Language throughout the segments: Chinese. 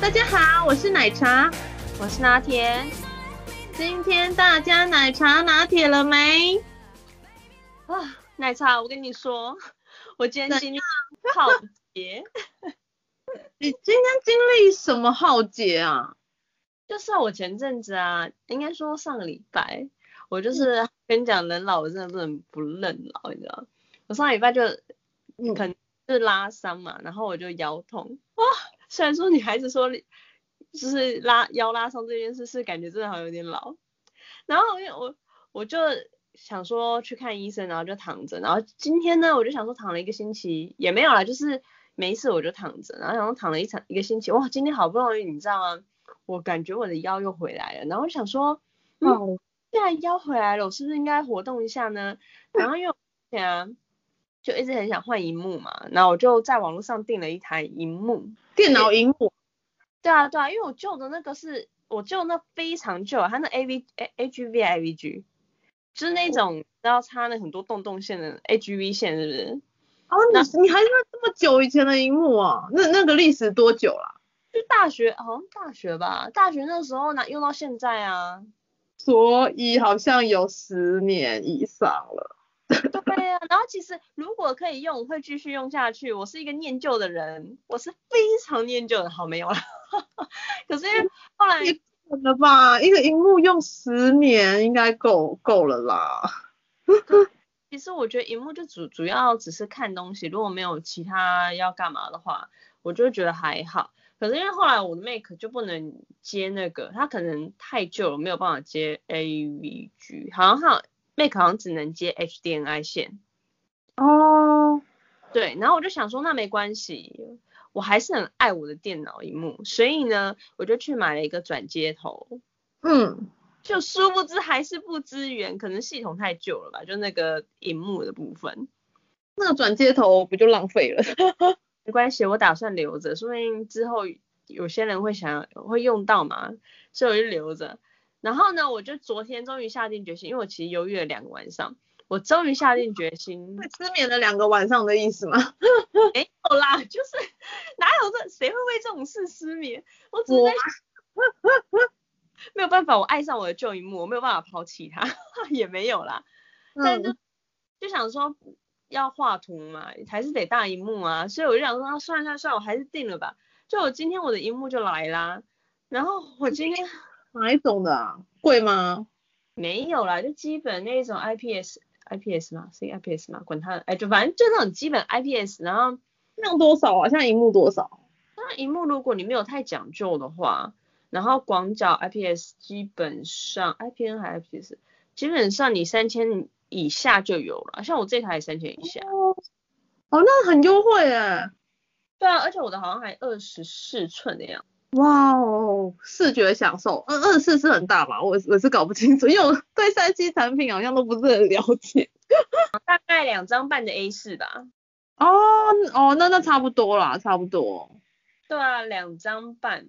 大家好，我是奶茶，我是拿铁。今天大家奶茶拿铁了没？啊，奶茶，我跟你说，我今天经历浩劫。你今天经历什么浩劫啊？就是我前阵子啊，应该说上个礼拜，我就是跟你讲，人老了真的不能不认老，你知道？我上个礼拜就，可能是拉伤嘛，然后我就腰痛。哇，虽然说女孩子说，就是拉腰拉伤这件事是感觉真的好像有点老，然后因为我我就想说去看医生，然后就躺着，然后今天呢，我就想说躺了一个星期也没有啦，就是没事我就躺着，然后想说躺了一场一个星期，哇，今天好不容易你知道吗？我感觉我的腰又回来了，然后我想说，嗯，现在腰回来了，我是不是应该活动一下呢？然后因为我之前啊，就一直很想换荧幕嘛，然后我就在网络上订了一台荧幕，电脑荧幕。对啊对啊，因为我旧的那个是我旧那非常旧，它那 A V A A G V I V G，就是那种要插那很多洞洞线的 A G V 线，是不是？哦，你你还是这么久以前的荧幕啊？那那个历史多久了？就大学，好像大学吧，大学那时候拿用到现在啊，所以好像有十年以上了。对啊，然后其实如果可以用，我会继续用下去。我是一个念旧的人，我是非常念旧的。好，没有了。可是后来，怎么吧？一个荧幕用十年应该够够了啦。其实我觉得荧幕就主主要只是看东西，如果没有其他要干嘛的话，我就觉得还好。可是因为后来我的 Mac 就不能接那个，它可能太旧了，没有办法接 AVG，好像好 Mac 好像只能接 HDMI 线。哦，对，然后我就想说那没关系，我还是很爱我的电脑荧幕，所以呢，我就去买了一个转接头。嗯，就殊不知还是不支援，可能系统太旧了吧，就那个荧幕的部分，那个转接头不就浪费了？没关系，我打算留着，说不定之后有些人会想会用到嘛，所以我就留着。然后呢，我就昨天终于下定决心，因为我其实犹豫了两个晚上，我终于下定决心。会失眠了两个晚上的意思吗？没有啦，就是哪有这谁会为这种事失眠？我只是在 没有办法，我爱上我的旧荧幕，我没有办法抛弃它，也没有啦。但就、嗯、就想说。要画图嘛，还是得大荧幕啊，所以我就想说，算了算了算了，我还是定了吧。就我今天我的荧幕就来啦，然后我今天哪一种的啊？贵吗？没有啦，就基本那种 IPS IPS 嘛，，CIPS 嘛，管它，哎，就反正就那种基本 IPS，然后那多少啊？现在荧幕多少？那荧幕如果你没有太讲究的话，然后广角 IPS 基本上 IPN 还 IPS，基本上你三千。以下就有了，像我这台三千以下。哦，哦，那很优惠哎。对啊，而且我的好像还二十四寸的样。哇哦，视觉享受，嗯，二四是很大吧？我我是搞不清楚，因为我 对三 C 产品好像都不是很了解。大概两张半的 A 四吧。哦哦，那那差不多啦，差不多。对啊，两张半，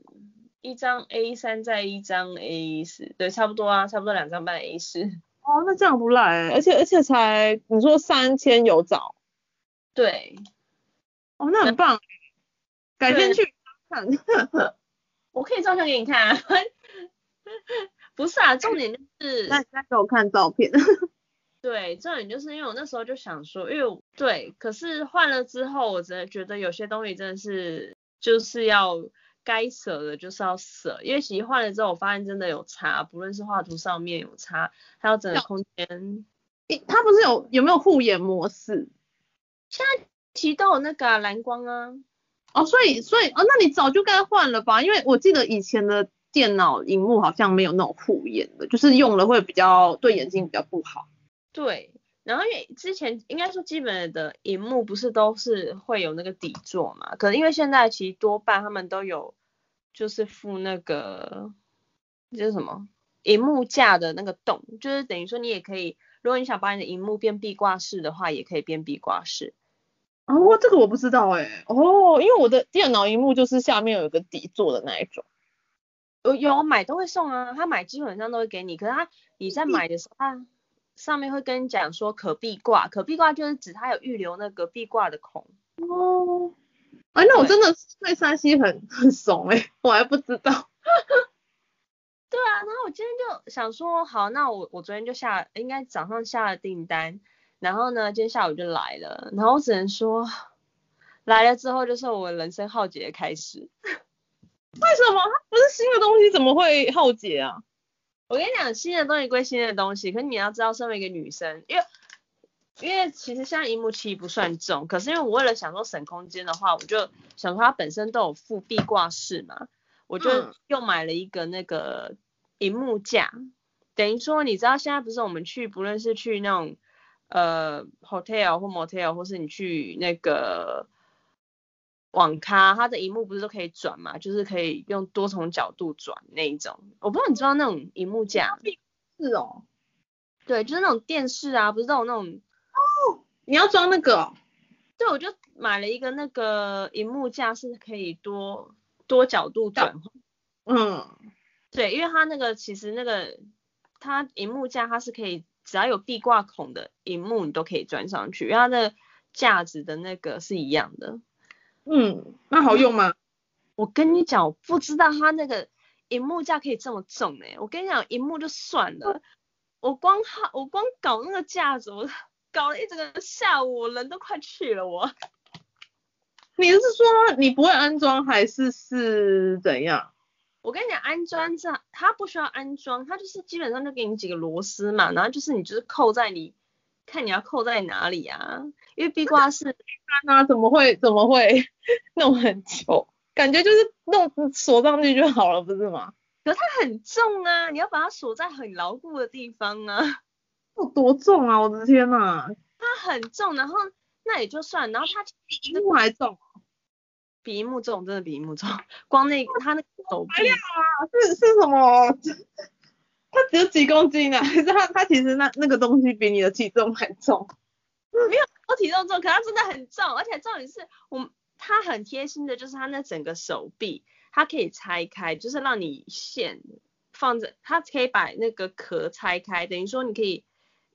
一张 A 三再一张 A 四，对，差不多啊，差不多两张半的 A 四。哦，那这样不赖，而且而且才你说三千有找，对，哦，那很棒，改天去看，我可以照相给你看啊，不是啊，重点就是，那再给我看照片，对，重点就是因为我那时候就想说，因为对，可是换了之后，我真的觉得有些东西真的是就是要。该舍的就是要舍，因为其实换了之后，我发现真的有差，不论是画图上面有差，还有整个空间，它不是有有没有护眼模式？现在其实都有那个、啊、蓝光啊。哦，所以所以哦，那你早就该换了吧？因为我记得以前的电脑荧幕好像没有那种护眼的，就是用了会比较对眼睛比较不好。对。然后因为之前应该说基本的荧幕不是都是会有那个底座嘛，可能因为现在其实多半他们都有就是附那个就是什么荧幕架的那个洞，就是等于说你也可以，如果你想把你的荧幕变壁挂式的话，也可以变壁挂式。哦，这个我不知道哎、欸。哦，因为我的电脑荧幕就是下面有一个底座的那一种。有有买都会送啊，他买基本上都会给你。可是他你在买的时候，他上面会跟你讲说可壁挂，可壁挂就是指他有预留那个壁挂的孔。哦。哎，那我真的对三 C 很很怂哎、欸，我还不知道。对啊，然后我今天就想说，好，那我我昨天就下，应该早上下了订单，然后呢，今天下午就来了，然后我只能说，来了之后就是我人生浩劫的开始。为什么？它不是新的东西，怎么会浩劫啊？我跟你讲，新的东西归新的东西，可是你要知道，身为一个女生，因为因为其实现在荧幕其实不算重，可是因为我为了想说省空间的话，我就想说它本身都有附壁挂式嘛，我就又买了一个那个荧幕架，嗯、等于说你知道现在不是我们去，不论是去那种呃 hotel 或 motel，或是你去那个。网咖，它的荧幕不是都可以转嘛？就是可以用多重角度转那一种。我不知道你知道那种荧幕架？是哦。对，就是那种电视啊，不是那种那种。哦。你要装那个哦？对，我就买了一个那个荧幕架，是可以多多角度转。嗯。对，因为它那个其实那个它荧幕架它是可以，只要有壁挂孔的荧幕你都可以装上去，因为它的架子的那个是一样的。嗯，那好用吗？我跟你讲，我不知道它那个荧幕架可以这么重哎、欸！我跟你讲，荧幕就算了，我光哈，我光搞那个架子，我 搞了一整个下午，我人都快去了我。你是说你不会安装还是是怎样？我跟你讲，安装这它不需要安装，它就是基本上就给你几个螺丝嘛，然后就是你就是扣在你。看你要扣在哪里啊？因为壁挂式啊，怎么会怎么会 弄很久？感觉就是弄锁上去就好了，不是吗？可是它很重啊，你要把它锁在很牢固的地方啊。有 多重啊？我的天哪！它很重，然后那也就算，然后它比萤幕还重，比萤幕重，真的比萤幕重。光那个它那个手臂啊，是是什么？他只有几公斤啊？可 是他他其实那那个东西比你的体重还重。没有我体重重，可他真的很重，而且重点是我他很贴心的，就是他那整个手臂它可以拆开，就是让你线放着，他可以把那个壳拆开，等于说你可以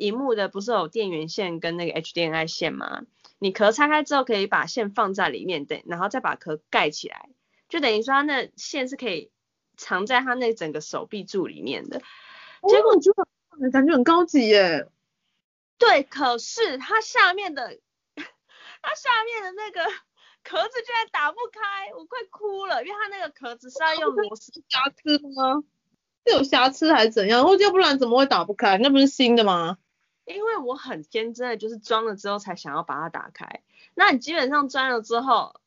荧幕的不是有电源线跟那个 HDMI 线吗？你壳拆开之后可以把线放在里面，等然后再把壳盖起来，就等于说它那线是可以藏在它那整个手臂柱里面的。结果就感觉很高级耶，对，可是它下面的，它下面的那个壳子居然打不开，我快哭了，因为它那个壳子是要用螺丝瑕疵吗？是有瑕疵还是怎样？或者要不然怎么会打不开？那不是新的吗？因为我很天真的，就是装了之后才想要把它打开。那你基本上装了之后，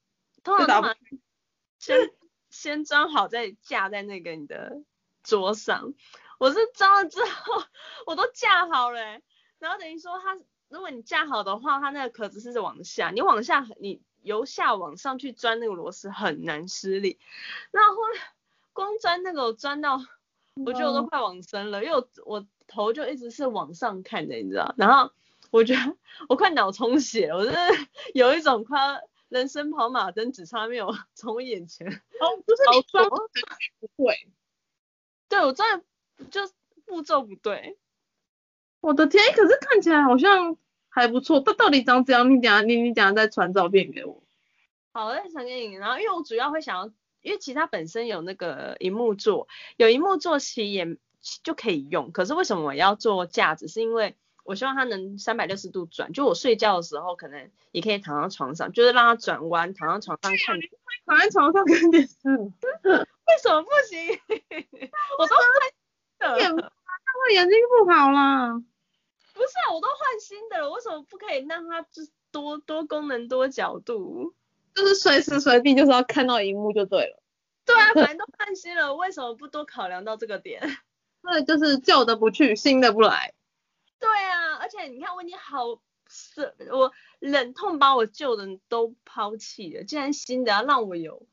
通常都 先先装好再架在那个你的桌上。我是装了之后，我都架好了，然后等于说它，如果你架好的话，它那个壳子是往下，你往下，你由下往上去钻那个螺丝很难施力，那后光钻那个我钻到，我觉得我都快往生了，因为我我头就一直是往上看的，你知道，然后我觉得我快脑充血了，我真的有一种快人生跑马灯只差没有从我眼前，哦，不是你装不对，对我钻。就步骤不对，我的天，可是看起来好像还不错，它到底长怎样？你等下你你等下再传照片给我。好，我再传给你。然后因为我主要会想要，因为其他本身有那个荧幕座，有荧幕座其实也就可以用。可是为什么我要做架子？是因为我希望它能三百六十度转，就我睡觉的时候可能也可以躺到床上，就是让它转弯，躺到床上看。躺在床上看电视？为什么不行？我都会。眼，那会眼睛不好啦。不是啊，我都换新的了，为什么不可以让它就多多功能多角度？就是随时随地就是要看到荧幕就对了。对啊，反正都换新了，为什么不多考量到这个点？对，就是旧的不去，新的不来。对啊，而且你看我已经好舍，我忍痛把我旧的都抛弃了，既然新的要让我有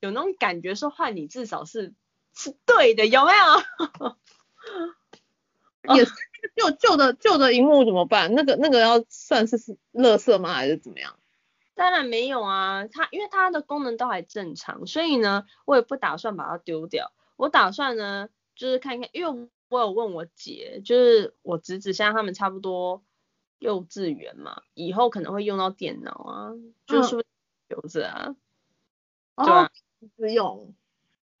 有那种感觉，说换你至少是是对的，有没有？也是旧旧的旧的荧幕怎么办？那个那个要算是是垃圾吗？还是怎么样？当然没有啊，它因为它的功能都还正常，所以呢，我也不打算把它丢掉。我打算呢，就是看一看，因为我有问我姐，就是我侄子，现在他们差不多幼稚园嘛，以后可能会用到电脑啊，就是留着啊，嗯、对啊，不用，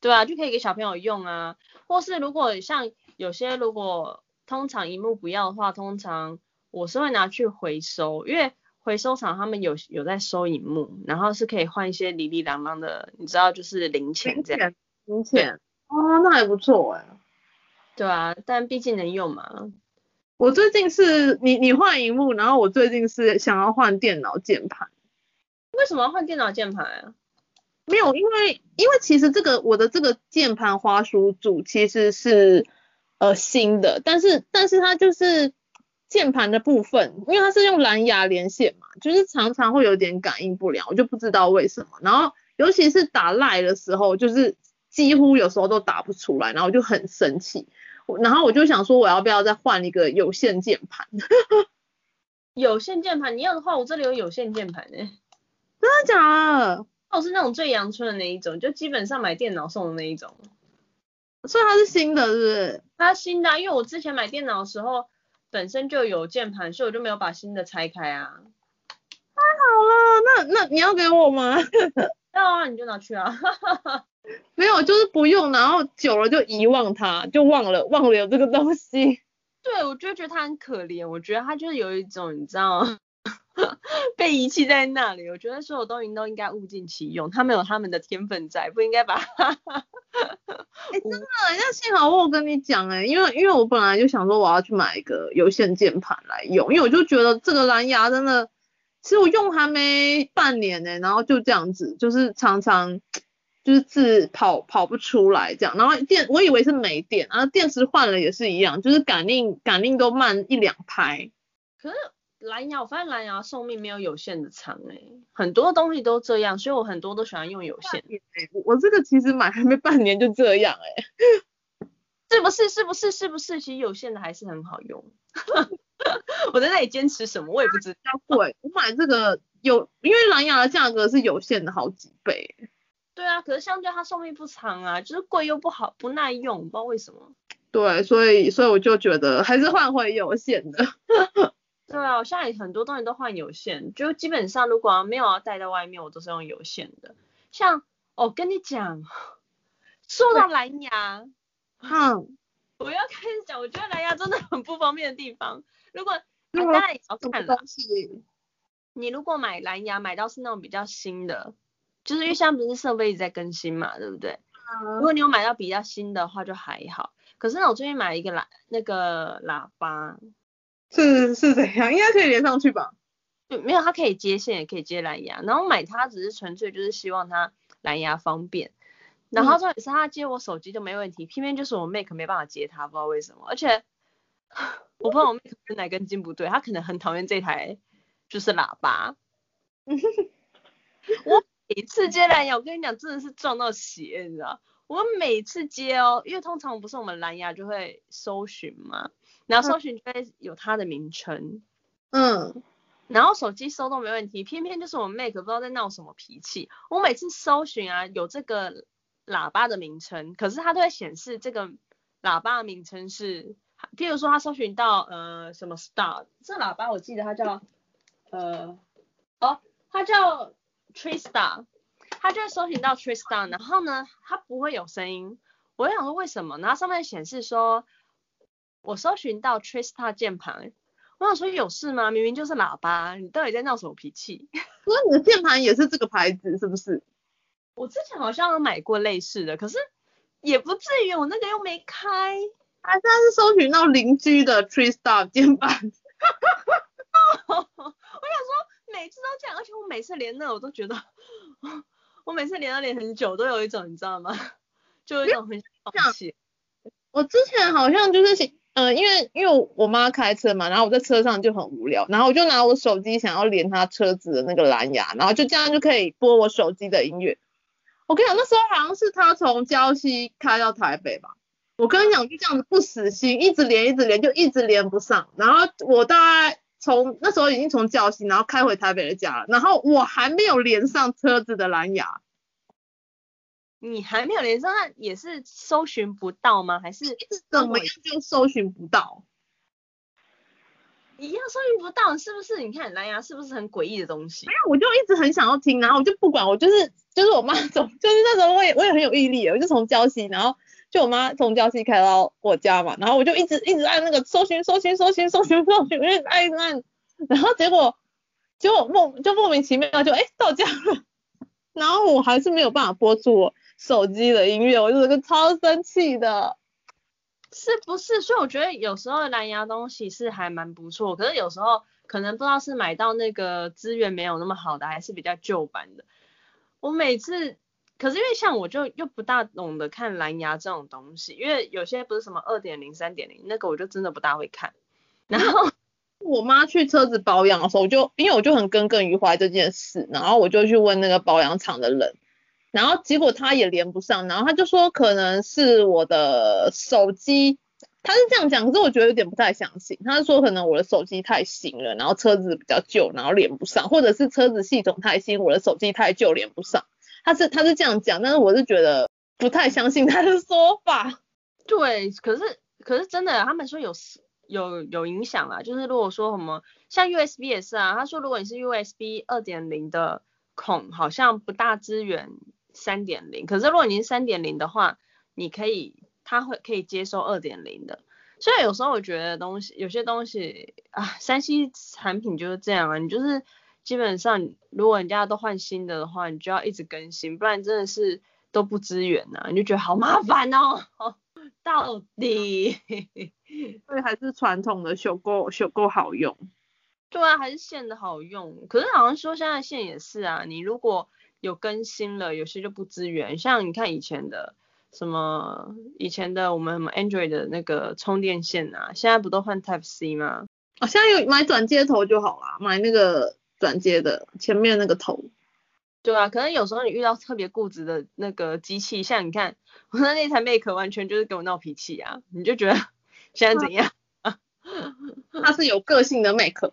对啊，就可以给小朋友用啊，或是如果像有些如果通常荧幕不要的话，通常我是会拿去回收，因为。回收厂他们有有在收萤幕，然后是可以换一些里里朗朗的，你知道就是零钱这样。零钱。哦，那还不错哎。对啊，但毕竟能用嘛。我最近是你你换荧幕，然后我最近是想要换电脑键盘。为什么要换电脑键盘啊？没有，因为因为其实这个我的这个键盘滑鼠组其实是呃新的，但是但是它就是。键盘的部分，因为它是用蓝牙连线嘛，就是常常会有点感应不良，我就不知道为什么。然后尤其是打赖的时候，就是几乎有时候都打不出来，然后我就很生气。然后我就想说，我要不要再换一个有线键盘？有线键盘，你要的话，我这里有有线键盘诶。真的假的？哦，是那种最阳春的那一种，就基本上买电脑送的那一种。所以它是新的，是不是？它新的啊，因为我之前买电脑的时候。本身就有键盘，所以我就没有把新的拆开啊。太好了，那那你要给我吗？要啊，你就拿去啊。没有，就是不用，然后久了就遗忘它，就忘了忘了有这个东西。对，我就觉得他很可怜，我觉得他就是有一种你知道吗？被遗弃在那里，我觉得所有东西都应该物尽其用，他们有他们的天分在，不应该把它。哎、欸，真的，那幸好我有跟你讲哎、欸，因为因为我本来就想说我要去买一个有线键盘来用，因为我就觉得这个蓝牙真的，其实我用还没半年呢、欸，然后就这样子，就是常常就是字跑跑不出来这样，然后电我以为是没电，然后电池换了也是一样，就是感应感应都慢一两拍。可是。蓝牙，我发现蓝牙寿命没有有线的长哎、欸，很多东西都这样，所以我很多都喜欢用有线。我这个其实买还没半年就这样哎、欸，是不是？是不是？是不是？其实有线的还是很好用。我在那里坚持什么？我也不知道。贵，我买这个有，因为蓝牙的价格是有线的好几倍。对啊，可是相对它寿命不长啊，就是贵又不好，不耐用，不知道为什么。对，所以所以我就觉得还是换回有线的。对啊，我现在很多东西都换有线，就基本上如果没有要带在外面，我都是用有线的。像，哦，跟你讲，说到蓝牙，嗯，我要开始讲，我觉得蓝牙真的很不方便的地方。如果你当然也要看了，你如果买蓝牙买到是那种比较新的，就是因为现在不是设备一直在更新嘛，对不对？如果你有买到比较新的话就还好。可是呢，我最近买了一个喇那个喇叭。是是怎样？应该可以连上去吧？对，没有，它可以接线，也可以接蓝牙。然后买它只是纯粹就是希望它蓝牙方便。然后重点是它接我手机就没问题，偏偏就是我 Mac 没办法接它，不知道为什么。而且我不知道我 Mac 是哪根筋不对，她可能很讨厌这台就是喇叭。我每次接蓝牙，我跟你讲真的是撞到邪，你知道？我每次接哦，因为通常不是我们蓝牙就会搜寻嘛。然后搜寻就会有它的名称，嗯，然后手机搜都没问题，偏偏就是我 Mac 不知道在闹什么脾气。我每次搜寻啊，有这个喇叭的名称，可是它都会显示这个喇叭的名称是，譬如说它搜寻到呃什么 Star，这喇叭我记得它叫呃哦，它叫 Tristar，它就会搜寻到 Tristar，然后呢它不会有声音，我就想说为什么？然后上面显示说。我搜寻到 Tristar 键盘，我想说有事吗？明明就是喇叭，你到底在闹什么脾气？那你的键盘也是这个牌子是不是？我之前好像有买过类似的，可是也不至于，我那个又没开。还是他是搜寻到邻居的 Tristar 键盘？每次都这样，而且我每次连那我都觉得，我每次连了连很久，都有一种你知道吗？就有一种很想放弃。我之前好像就是嗯，因为因为我妈开车嘛，然后我在车上就很无聊，然后我就拿我手机想要连她车子的那个蓝牙，然后就这样就可以播我手机的音乐。我跟你讲，那时候好像是她从礁溪开到台北吧。我跟你讲，就这样子不死心，一直连一直连，就一直连不上。然后我大概从那时候已经从礁溪，然后开回台北的家了，然后我还没有连上车子的蓝牙。你还没有连上，那也是搜寻不到吗？还是怎么样就搜寻不到？一样搜寻不到，是不是？你看蓝牙是不是很诡异的东西？没有，我就一直很想要听，然后我就不管，我就是就是我妈 走，就是那时候我也我也很有毅力，我就从礁溪，然后就我妈从礁溪开到我家嘛，然后我就一直一直按那个搜寻搜寻搜寻搜寻搜寻，我就按一直按，然后结果就莫就莫名其妙就哎到家了，然后我还是没有办法播出我手机的音乐，我就这个超生气的。是不是？所以我觉得有时候蓝牙东西是还蛮不错，可是有时候可能不知道是买到那个资源没有那么好的，还是比较旧版的。我每次，可是因为像我就又不大懂得看蓝牙这种东西，因为有些不是什么二点零、三点零，那个我就真的不大会看。然后 我妈去车子保养的时候，我就因为我就很耿耿于怀这件事，然后我就去问那个保养厂的人。然后结果他也连不上，然后他就说可能是我的手机，他是这样讲，可是我觉得有点不太相信。他是说可能我的手机太新了，然后车子比较旧，然后连不上，或者是车子系统太新，我的手机太旧连不上。他是他是这样讲，但是我是觉得不太相信他的说法。对，可是可是真的，他们说有有有影响啊，就是如果说什么像 USB 也是啊，他说如果你是 USB 二点零的孔，好像不大支援。三点零，可是如果你是三点零的话，你可以，它会可以接收二点零的。所以有时候我觉得东西，有些东西啊，三 C 产品就是这样啊，你就是基本上，如果人家都换新的的话，你就要一直更新，不然真的是都不支援呐，你就觉得好麻烦哦。到底，所以还是传统的修够修够好用。对啊，还是线的好用。可是好像说现在线也是啊，你如果。有更新了，有些就不支援。像你看以前的什么，以前的我们什么 Android 的那个充电线啊，现在不都换 Type C 吗？哦，现在有买转接头就好啦，买那个转接的前面那个头。对啊，可能有时候你遇到特别固执的那个机器，像你看我那那台 Mac 完全就是跟我闹脾气啊，你就觉得 现在怎样？它是有个性的 Mac。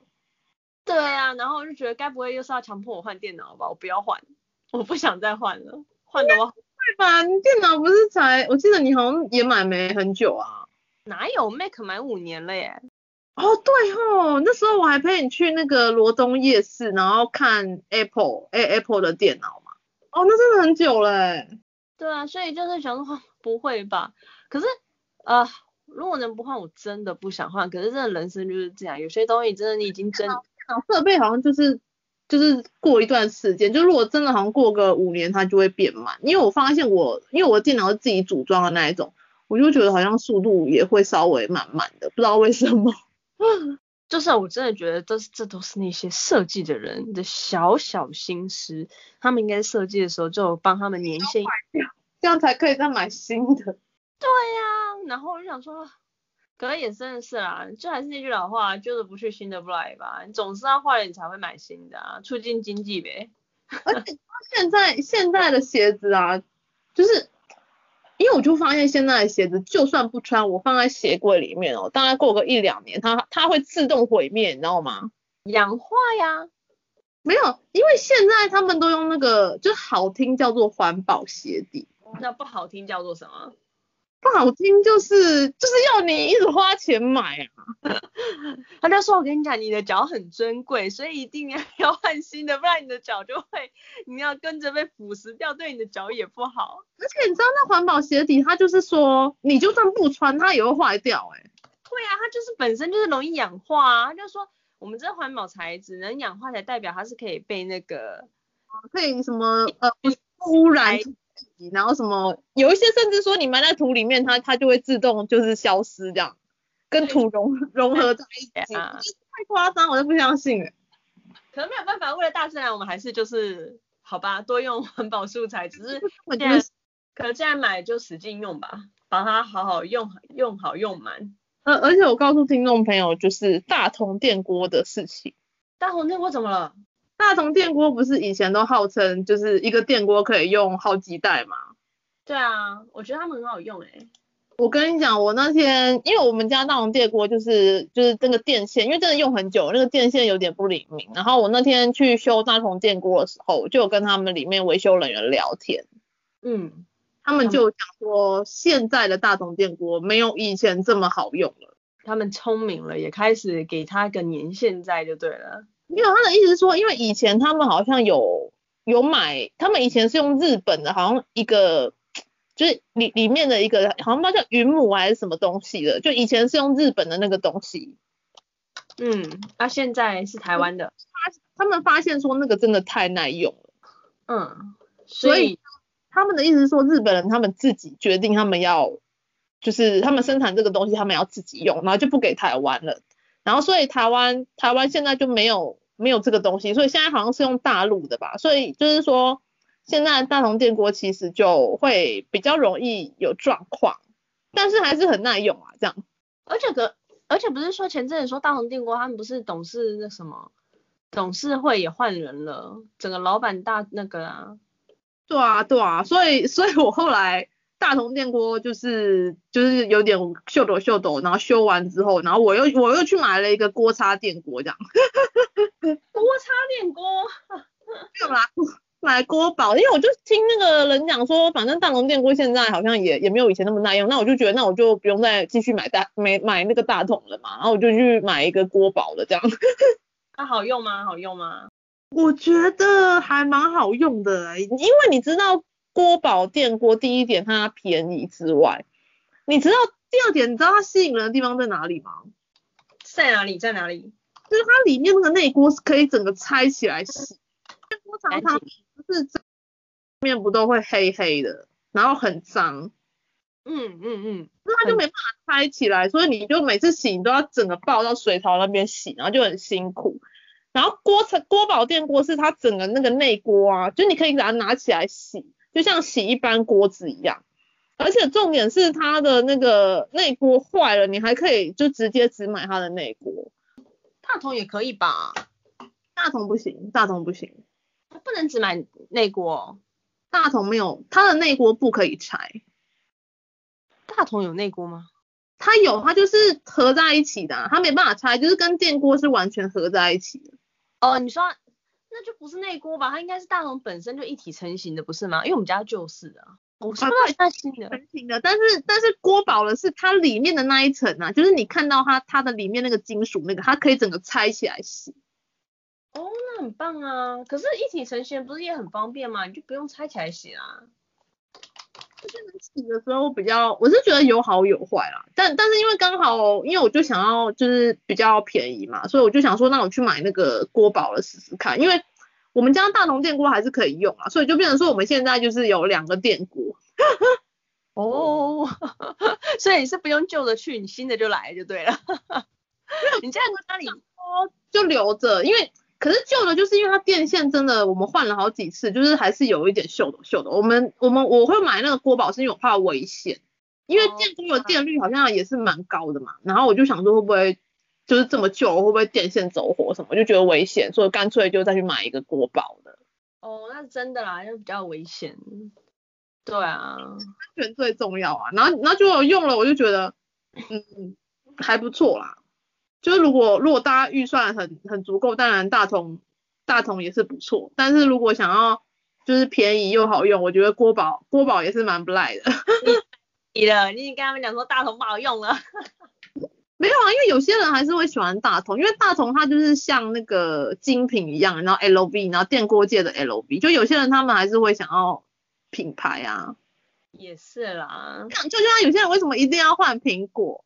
对啊，然后我就觉得该不会又是要强迫我换电脑吧？我不要换。我不想再换了，换的我会吧？你电脑不是才？我记得你好像也买没很久啊。哪有 Mac 买五年了耶？哦对哦，那时候我还陪你去那个罗东夜市，然后看 Apple 哎 Apple 的电脑嘛。哦，那真的很久了哎。对啊，所以就是想说 不会吧？可是呃，如果能不换，我真的不想换。可是真的人生就是这样，有些东西真的你已经真 设备好像就是。就是过一段时间，就如果真的好像过个五年，它就会变慢。因为我发现我，因为我的电脑是自己组装的那一种，我就觉得好像速度也会稍微慢慢的，不知道为什么。就是我真的觉得这这都是那些设计的人的小小心思，他们应该设计的时候就帮他们年限，这样才可以再买新的。对呀、啊，然后我就想说。可能也真的是啦，就还是那句老话，旧的不去，新的不来吧。你总是要坏了，你才会买新的啊，促进经济呗。而且 现在现在的鞋子啊，就是因为我就发现现在的鞋子，就算不穿，我放在鞋柜里面哦，大概过个一两年，它它会自动毁灭，你知道吗？氧化呀？没有，因为现在他们都用那个，就好听叫做环保鞋底，那不好听叫做什么？不好听就是就是要你一直花钱买啊，他就说我跟你讲，你的脚很珍贵，所以一定要要换新的，不然你的脚就会你要跟着被腐蚀掉，对你的脚也不好。而且你知道那环保鞋底，它就是说你就算不穿，它也会坏掉哎、欸。对啊，它就是本身就是容易氧化啊。他就说我们这环保材质能氧化才代表它是可以被那个可以什么呃污染。然后什么，有一些甚至说你埋在土里面，它它就会自动就是消失这样，跟土融融合在一起，啊、太夸张，我都不相信。可能没有办法，为了大自然，我们还是就是好吧，多用环保素材。只是 现在，可能现在买就使劲用吧，把它好好用用好用满。呃，而且我告诉听众朋友，就是大同电锅的事情。大同电锅怎么了？大同电锅不是以前都号称就是一个电锅可以用好几代吗？对啊，我觉得他们很好用诶、欸。我跟你讲，我那天因为我们家大同电锅就是就是那个电线，因为真的用很久，那个电线有点不灵敏。然后我那天去修大同电锅的时候，就有跟他们里面维修人员聊天。嗯，他们就讲说，现在的大同电锅没有以前这么好用了。他们聪明了，也开始给他个年限在就对了。没有，他的意思是说，因为以前他们好像有有买，他们以前是用日本的，好像一个。就是里里面的一个好像不知道叫云母还是什么东西的，就以前是用日本的那个东西，嗯，那、啊、现在是台湾的，他他们发现说那个真的太耐用了，嗯，所以，所以他们的意思是说日本人他们自己决定他们要，就是他们生产这个东西他们要自己用，然后就不给台湾了，然后所以台湾台湾现在就没有没有这个东西，所以现在好像是用大陆的吧，所以就是说。现在大同电锅其实就会比较容易有状况，但是还是很耐用啊，这样。而且个，而且不是说前阵子说大同电锅他们不是董事那什么，董事会也换人了，整个老板大那个啊。对啊，对啊，所以所以我后来大同电锅就是就是有点秀逗秀逗，然后修完之后，然后我又我又去买了一个锅叉电锅这样。锅叉电锅，没有啦。买锅宝，因为我就听那个人讲说，反正大同电锅现在好像也也没有以前那么耐用，那我就觉得那我就不用再继续买大买买那个大桶了嘛，然后我就去买一个锅宝的这样。它、啊、好用吗？好用吗？我觉得还蛮好用的、欸，因为你知道锅宝电锅第一点它便宜之外，你知道第二点你知道它吸引人的地方在哪里吗？在哪里？在哪里？就是它里面那个内锅是可以整个拆起来洗，锅常常。是这面不都会黑黑的，然后很脏，嗯嗯嗯，那它就没办法拆起来，所以你就每次洗你都要整个抱到水槽那边洗，然后就很辛苦。然后锅锅宝电锅是它整个那个内锅啊，就你可以把它拿起来洗，就像洗一般锅子一样。而且重点是它的那个内锅坏了，你还可以就直接只买它的内锅。大同也可以吧？大同不行，大同不行。不能只买内锅，大同没有，它的内锅不可以拆。大同有内锅吗？它有，它就是合在一起的，它没办法拆，就是跟电锅是完全合在一起的。哦，你说那就不是内锅吧？它应该是大同本身就一体成型的，不是吗？因为我们家就是的。我是不知道它新的成型的，但是但是锅宝的是它里面的那一层啊，就是你看到它它的里面那个金属那个，它可以整个拆起来洗。哦，那很棒啊！可是，一体成型不是也很方便吗？你就不用拆起来洗啦。就是洗的时候比较，我是觉得有好有坏啦。但但是因为刚好，因为我就想要就是比较便宜嘛，所以我就想说，那我去买那个锅宝了试试看。因为我们家大同电锅还是可以用啊，所以就变成说我们现在就是有两个电锅。哦，所以你是不用旧的去，你新的就来就对了。你这样在家里哦，就留着，因为。可是旧的，就是因为它电线真的，我们换了好几次，就是还是有一点锈的锈的。我们我们我会买那个锅宝，是因为我怕危险，因为电锅的电率好像也是蛮高的嘛。然后我就想说会不会就是这么旧，会不会电线走火什么，我就觉得危险，所以干脆就再去买一个锅宝的。哦，那是真的啦，就比较危险。对啊，安全最重要啊。然后然后就我用了，我就觉得嗯还不错啦。就是如果如果大家预算很很足够，当然大同大同也是不错。但是如果想要就是便宜又好用，我觉得锅宝锅宝也是蛮不赖的。你了，你已经跟他们讲说大同不好用了。没有啊，因为有些人还是会喜欢大同，因为大同它就是像那个精品一样，然后 LV，然后电锅界的 LV，就有些人他们还是会想要品牌啊。也是啦，就就像有些人为什么一定要换苹果？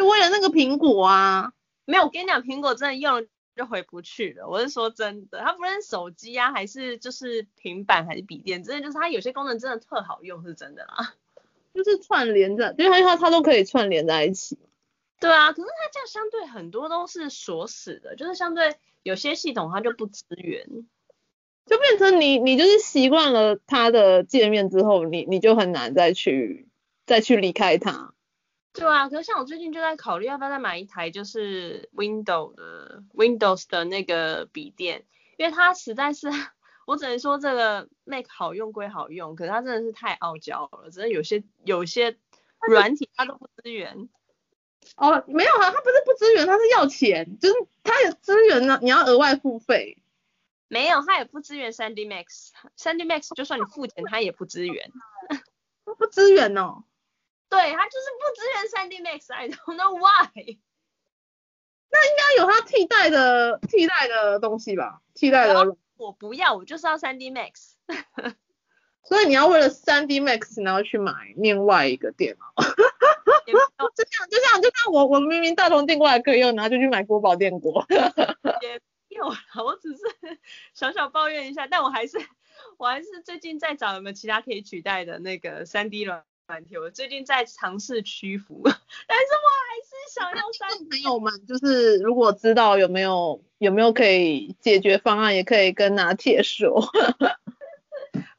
就为了那个苹果啊，没有，我跟你讲，苹果真的用了就回不去了。我是说真的，它不论手机啊，还是就是平板还是笔电，真的就是它有些功能真的特好用，是真的啦。就是串联着，因为它它都可以串联在一起。对啊，可是它这样相对很多都是锁死的，就是相对有些系统它就不支援，就变成你你就是习惯了它的界面之后，你你就很难再去再去离开它。对啊，可是像我最近就在考虑要不要再买一台就是 Windows 的 Windows 的那个笔电，因为它实在是，我只能说这个 Mac 好用归好用，可是它真的是太傲娇了，真的有些有些软体它都不支援。哦，没有啊，它不是不支援，它是要钱，就是它有支援呢，你要额外付费。没有，它也不支援 3D Max，3D Max 就算你付钱，它也不支援。它不支援哦。对，它就是不支援 3D Max，I don't know why。那应该有它替代的替代的东西吧？替代的。我不要，我就是要 3D Max。所以你要为了 3D Max 然后去买另外一个电脑。就像就像就像我我明明大同电锅还可以用，然后就去买国宝电锅。也有啦，我只是 小小抱怨一下，但我还是我还是最近在找有没有其他可以取代的那个 3D 软软体，我最近在尝试屈服，但是我还是想要 3D。朋友们就是如果知道有没有有没有可以解决方案，也可以跟拿铁说。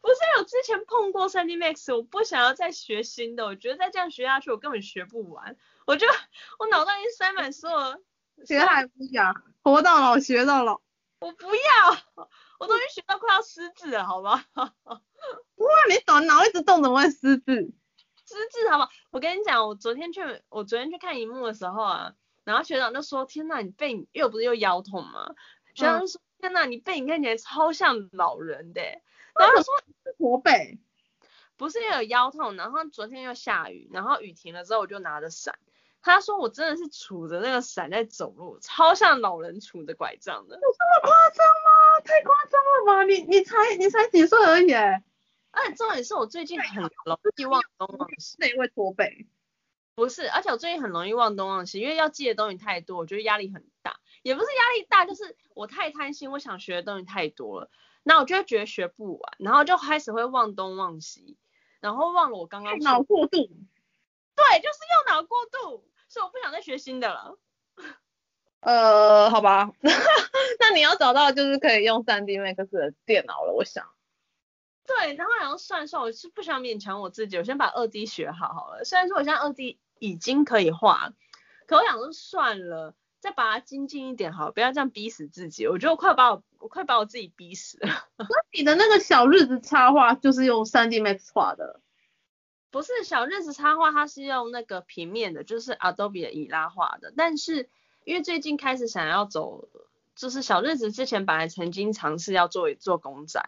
不是我之前碰过 3D Max，我不想要再学新的，我觉得再这样学下去，我根本学不完。我就我脑袋已经塞满所有，学还不讲，活到老学到老。我不要，我都已经学到快要失智了，好不好？不会，你脑脑一直动怎么会失智？失智好不好？我跟你讲，我昨天去我昨天去看荧幕的时候啊，然后学长就说：“天呐，你背影又不是又腰痛吗？”学长就说：“嗯、天呐，你背影看起来超像老人的。”然后说驼背，不是又有腰痛，然后昨天又下雨，然后雨停了之后我就拿着伞。他说我真的是杵着那个伞在走路，超像老人杵着拐杖的。有这么夸张吗？太夸张了吧？你你才你才几岁而已？而且重点是我最近很容易忘东忘西，是因为驼背？不是，而且我最近很容易忘东忘西，因为要记的东西太多，我觉得压力很大。也不是压力大，就是我太贪心，我想学的东西太多了。那我就会觉得学不完，然后就开始会忘东忘西，然后忘了我刚刚脑过度，对，就是用脑过度，所以我不想再学新的了。呃，好吧，那你要找到就是可以用 3D Max 的电脑了，我想。对，然后然后算算，我是不想勉强我自己，我先把二 D 学好好了。虽然说我现在二 D 已经可以画，可我想说算了。再把它精进一点好，不要这样逼死自己。我觉得我快把我，我快把我自己逼死了。那你的那个小日子插画就是用三 D Max 画的？不是小日子插画，它是用那个平面的，就是 Adobe 的伊拉画的。但是因为最近开始想要走，就是小日子之前本来曾经尝试要做一做公仔，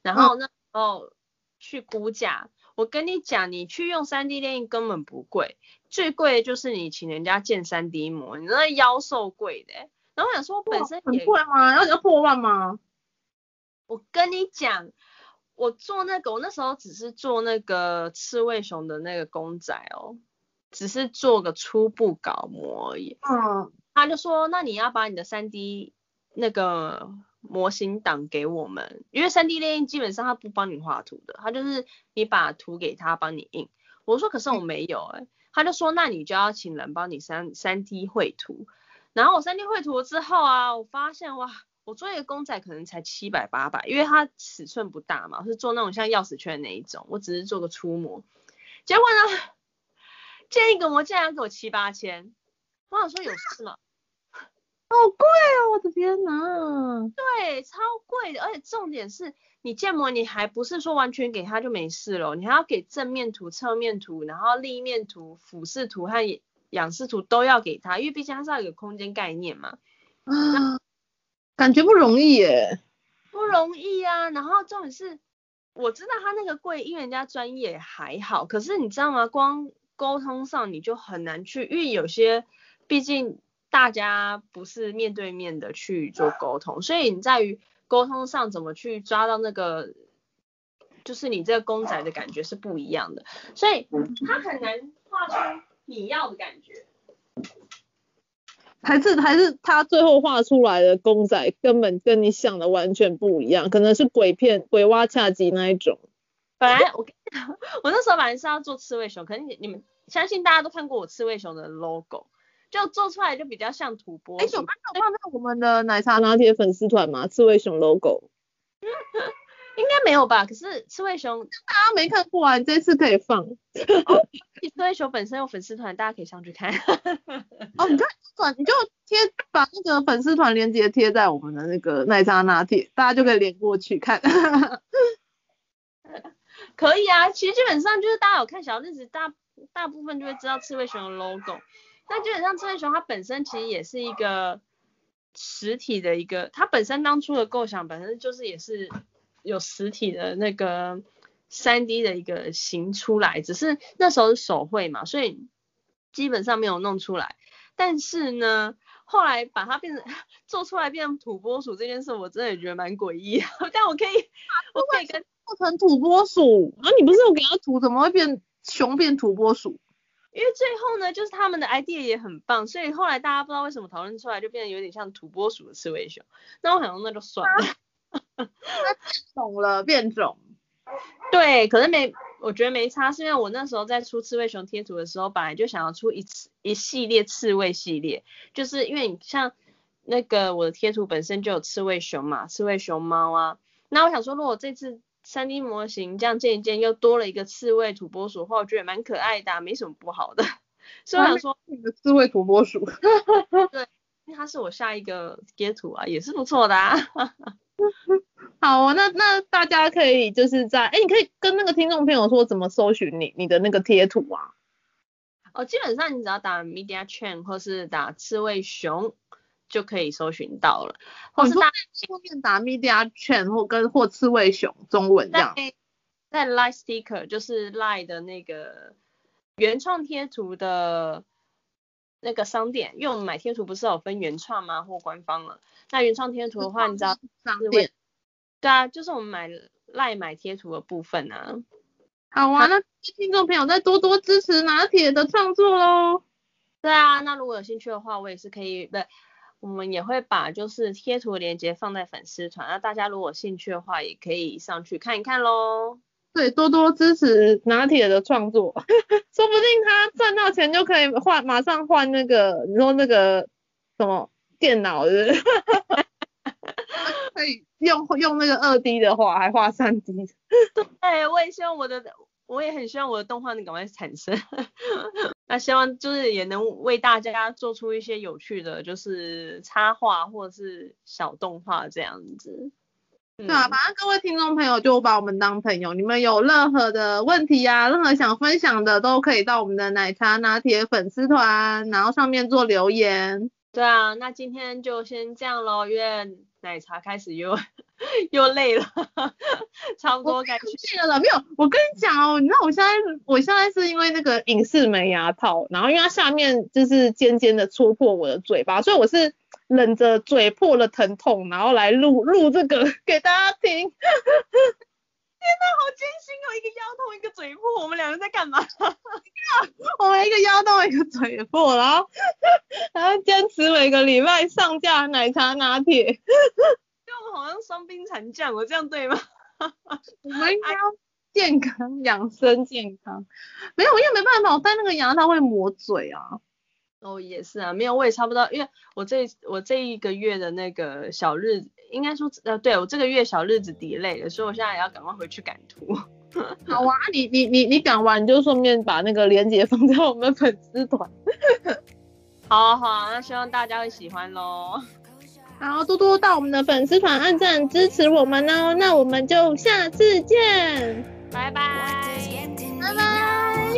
然后那时候去估价。嗯我跟你讲，你去用三 D 电影根本不贵，最贵的就是你请人家建三 D 模，你那妖兽贵的。然后我想说，本身也很贵吗？要要破万吗？我跟你讲，我做那个，我那时候只是做那个刺猬熊的那个公仔哦，只是做个初步稿模而已。嗯。他就说，那你要把你的三 D 那个。模型档给我们，因为三 D 列印基本上他不帮你画图的，他就是你把图给他帮你印。我说可是我没有哎、他就说那你就要请人帮你三三 D 绘图。然后我三 D 绘图之后啊，我发现哇，我做一个公仔可能才七百八百，因为它尺寸不大嘛，我是做那种像钥匙圈那一种，我只是做个初模。结果呢，建一个模竟然要给我七八千，我想说有事吗？好贵哦，我的天呐！对，超贵的，而且重点是你建模，你还不是说完全给他就没事了，你还要给正面图、侧面图，然后立面图、俯视图和仰视图都要给他，因为毕竟它是要有空间概念嘛。啊，感觉不容易耶。不容易啊，然后重点是，我知道他那个贵，因为人家专业还好，可是你知道吗？光沟通上你就很难去，因为有些毕竟。大家不是面对面的去做沟通，所以你在于沟通上怎么去抓到那个，就是你这个公仔的感觉是不一样的，所以他很难画出你要的感觉。还是还是他最后画出来的公仔根本跟你想的完全不一样，可能是鬼片鬼蛙恰吉那一种。本来我 我那时候本来是要做刺猬熊，可能你你们相信大家都看过我刺猬熊的 logo。就做出来就比较像土拨鼠。哎、欸，有看到我们的奶茶拿铁粉丝团吗？刺猬熊 logo。应该没有吧？可是刺猬熊大家没看过啊，你这次可以放。哦、刺猬熊本身有粉丝团，大家可以上去看。哦，你看，你就贴把那个粉丝团链接贴在我们的那个奶茶拿铁，大家就可以连过去看。可以啊，其实基本上就是大家有看小日子，大大部分就会知道刺猬熊的 logo。那基本上刺猬熊它本身其实也是一个实体的一个，它本身当初的构想本身就是也是有实体的那个三 D 的一个形出来，只是那时候是手绘嘛，所以基本上没有弄出来。但是呢，后来把它变成 做出来变成土拨鼠这件事，我真的也觉得蛮诡异。但我可以，我可以跟做成土拨鼠啊？你不是有给它图，怎么会变熊变土拨鼠？因为最后呢，就是他们的 idea 也很棒，所以后来大家不知道为什么讨论出来就变得有点像土拨鼠的刺猬熊。那我想说那就算了。那变种了，变种。对，可是没，我觉得没差，是因为我那时候在出刺猬熊贴图的时候，本来就想要出一次一系列刺猬系列，就是因为你像那个我的贴图本身就有刺猬熊嘛，刺猬熊猫啊，那我想说如果这次。三 D 模型这样建一建，又多了一个刺猬土拨鼠的话，我觉得蛮可爱的，啊，没什么不好的。所以我想说，那个刺猬土拨鼠，对，因为它是我下一个贴图啊，也是不错的啊。好啊，那那大家可以就是在，哎，你可以跟那个听众朋友说怎么搜寻你你的那个贴图啊。哦，基本上你只要打 Media Chain 或是打刺猬熊。就可以搜寻到了，或是大后面打 Media Chain 或跟或刺猬熊中文这样。在 Line Sticker 就是 Line 的那个原创贴图的那个商店，因为我们买贴图不是有分原创吗？或官方了。那原创贴图的话，你知道商店？对啊，就是我们买 Line 买贴图的部分啊。好啊，那听众朋友再多多支持拿铁的创作喽。对啊，那如果有兴趣的话，我也是可以的。我们也会把就是贴图的链接放在粉丝团，那大家如果有兴趣的话，也可以上去看一看喽。对，多多支持拿铁的创作，说不定他赚到钱就可以换，马上换那个，你说那个什么电脑是不是？可以用用那个二 D 的画，还画三 D。对，我也希望我的。我也很希望我的动画能赶快产生，那希望就是也能为大家做出一些有趣的，就是插画或者是小动画这样子。对啊，反正各位听众朋友就把我们当朋友，你们有任何的问题啊，任何想分享的都可以到我们的奶茶拿铁粉丝团，然后上面做留言。对啊，那今天就先这样喽，因为奶茶开始又 又累了，差不多该去睡了。没有，我跟你讲哦，你知道我现在我现在是因为那个隐适美牙套，然后因为它下面就是尖尖的戳破我的嘴巴，所以我是忍着嘴破了疼痛，然后来录录这个 给大家听。天呐，好艰辛哦！一个腰痛，一个嘴破，我们两个在干嘛？我们一个腰痛，一个嘴破，然后然后坚持每个礼拜上架奶茶拿铁，就我们好像双兵残将，我这样对吗？我们应该要健康养生，健康。没有，因为没办法，我戴那个牙套会磨嘴啊。哦，也是啊，没有，我也差不多，因为我这我这一个月的那个小日子，应该说呃，对我这个月小日子 delay 了，所以我现在也要赶快回去赶图。好啊，你你你你赶完你就顺便把那个链接放在我们粉丝团。好啊好啊，那希望大家会喜欢喽。好，多多到我们的粉丝团按赞支持我们哦，那我们就下次见，拜拜，拜拜。